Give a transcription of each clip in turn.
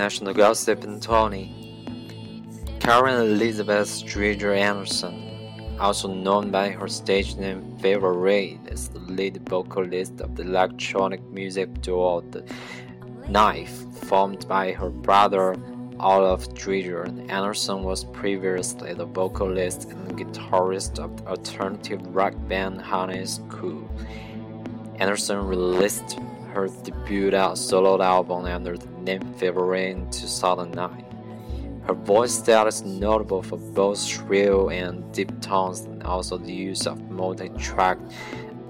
International Gossip and Tony. Karen Elizabeth Stringer Anderson, also known by her stage name Fever Ray, is the lead vocalist of the electronic music duo The Knife, formed by her brother Olaf Stringer. Anderson was previously the vocalist and guitarist of the alternative rock band Honey's Cool. Anderson released her debut solo album under the name Fever Ray in 2009. Her voice style is notable for both shrill and deep tones and also the use of multi-track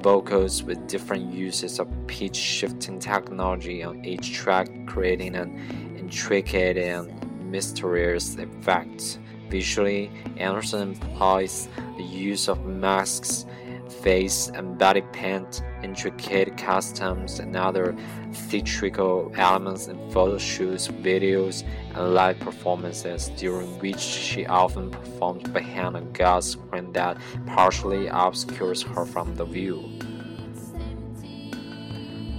vocals with different uses of pitch shifting technology on each track creating an intricate and mysterious effect. Visually, Anderson employs the use of masks face and body paint, intricate costumes, and other theatrical elements in photo shoots, videos, and live performances, during which she often performs behind a glass screen that partially obscures her from the view.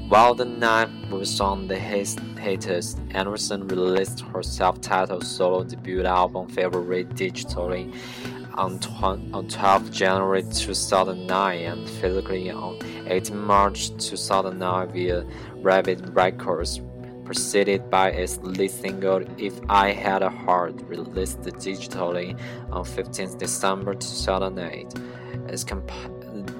While the knife was on the hiatus, Anderson released her self-titled solo debut album Fever Ray digitally on, on 12 January 2009 and physically on 18 March 2009 via Rabid Records, preceded by its lead single If I Had a Heart, released digitally on 15 December 2008.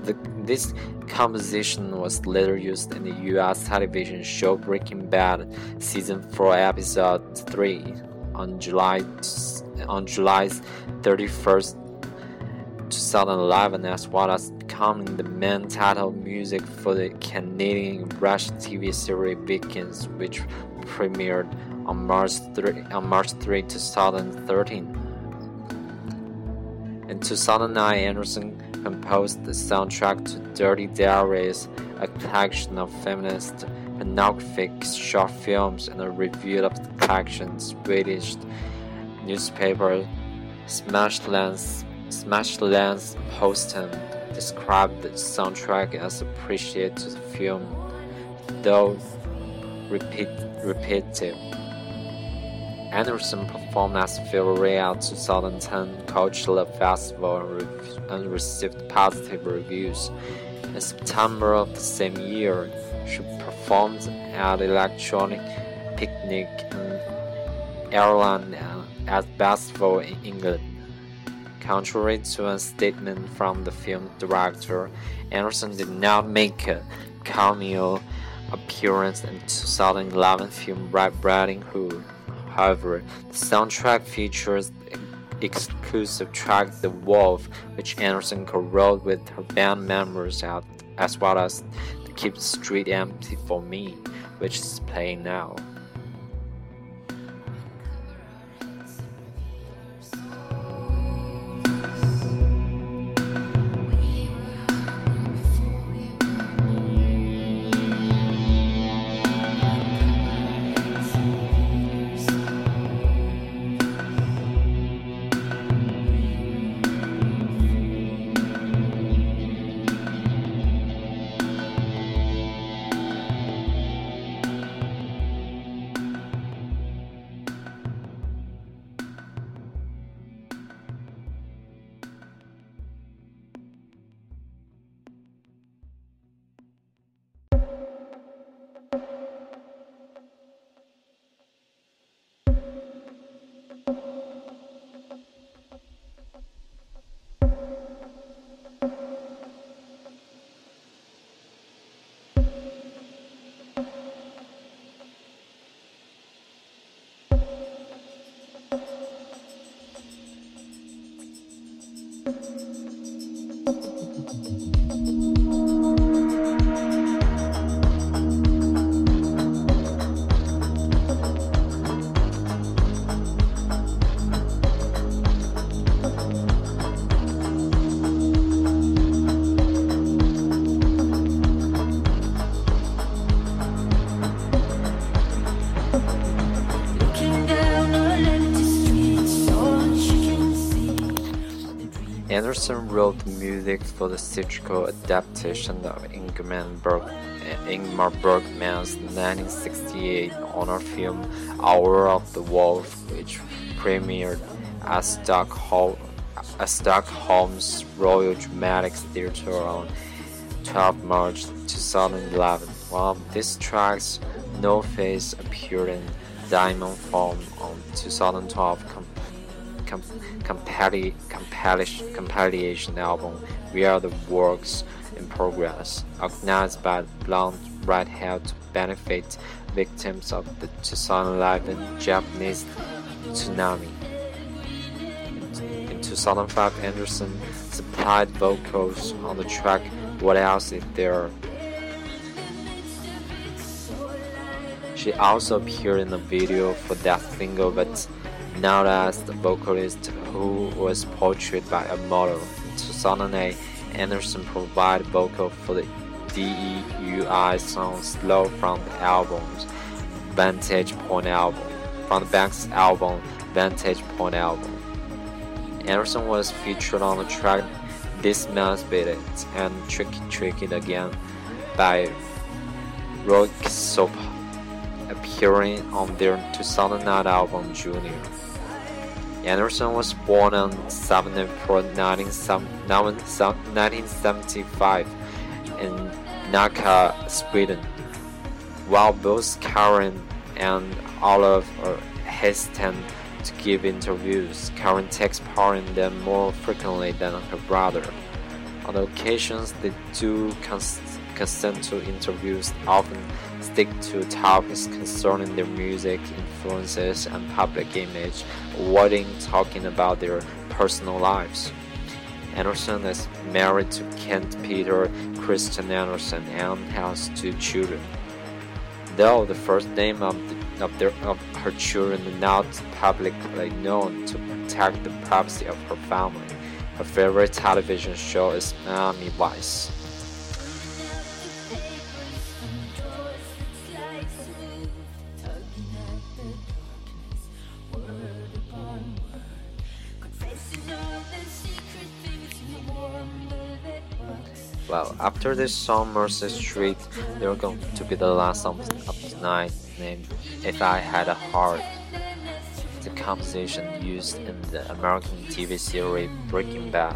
The, this composition was later used in the US television show Breaking Bad season 4 episode 3 on July on July 31st 2011 as well as becoming the main title music for the Canadian Rush TV series Vikings which premiered on March 3, on March 3 2013. In 2009, Anderson composed the soundtrack to Dirty Diaries, a collection of feminist pornographic short films and a review of the collection's Swedish newspaper Smashlens Smashlands Poston described the soundtrack as appreciated to the film, though repeat, repetitive. Anderson performed at Philadelphia 2010 Coachella Festival and received positive reviews. In September of the same year, she performed at Electric Picnic in Ireland and at Festival in England. Contrary to a statement from the film director, Anderson did not make a cameo appearance in 2011 film Riding Hood. However, the soundtrack features exclusive track The Wolf, which Anderson co-wrote with her band members as well as the Keep the Street Empty for Me, which is playing now. Anderson wrote music for the theatrical adaptation of Ingmar, Berg, Ingmar Bergman's 1968 honor film Hour of the Wolf, which premiered at Stockholm, at Stockholm's Royal Dramatic Theatre on 12 March 2011. While these tracks, No Face, appeared in Diamond Form on 2012 compilation, album via the works in progress, organized by Blonde Redhead to benefit victims of the 2011 Japanese tsunami. In 2005, Anderson supplied vocals on the track What Else Is There? She also appeared in the video for that single, but not as the vocalist who was portrayed by a model. In 2008, Anderson provided vocal for the DEUI song Slow from the album's Vantage Point album, from the band's album Vantage Point album. Anderson was featured on the track This Must Be It and Tricky Tricky Again by Rock Soap, appearing on their 2009 album Junior. Anderson was born on 7 April 1975 in Nacka, Sweden. While both Karen and Olive are hesitant to give interviews, Karen takes part in them more frequently than her brother. On occasions, they do consent to interviews, often stick to topics concerning their music influences and public image, avoiding talking about their personal lives. Anderson is married to Kent Peter Christian Anderson and has two children. Though the first name of, the, of, their, of her children is not publicly known to protect the privacy of her family, her favorite television show is Miami Vice. Well, after this song, Mercy Street, they're going to be the last song of the night named If I Had a Heart. The composition used in the American TV series Breaking Bad.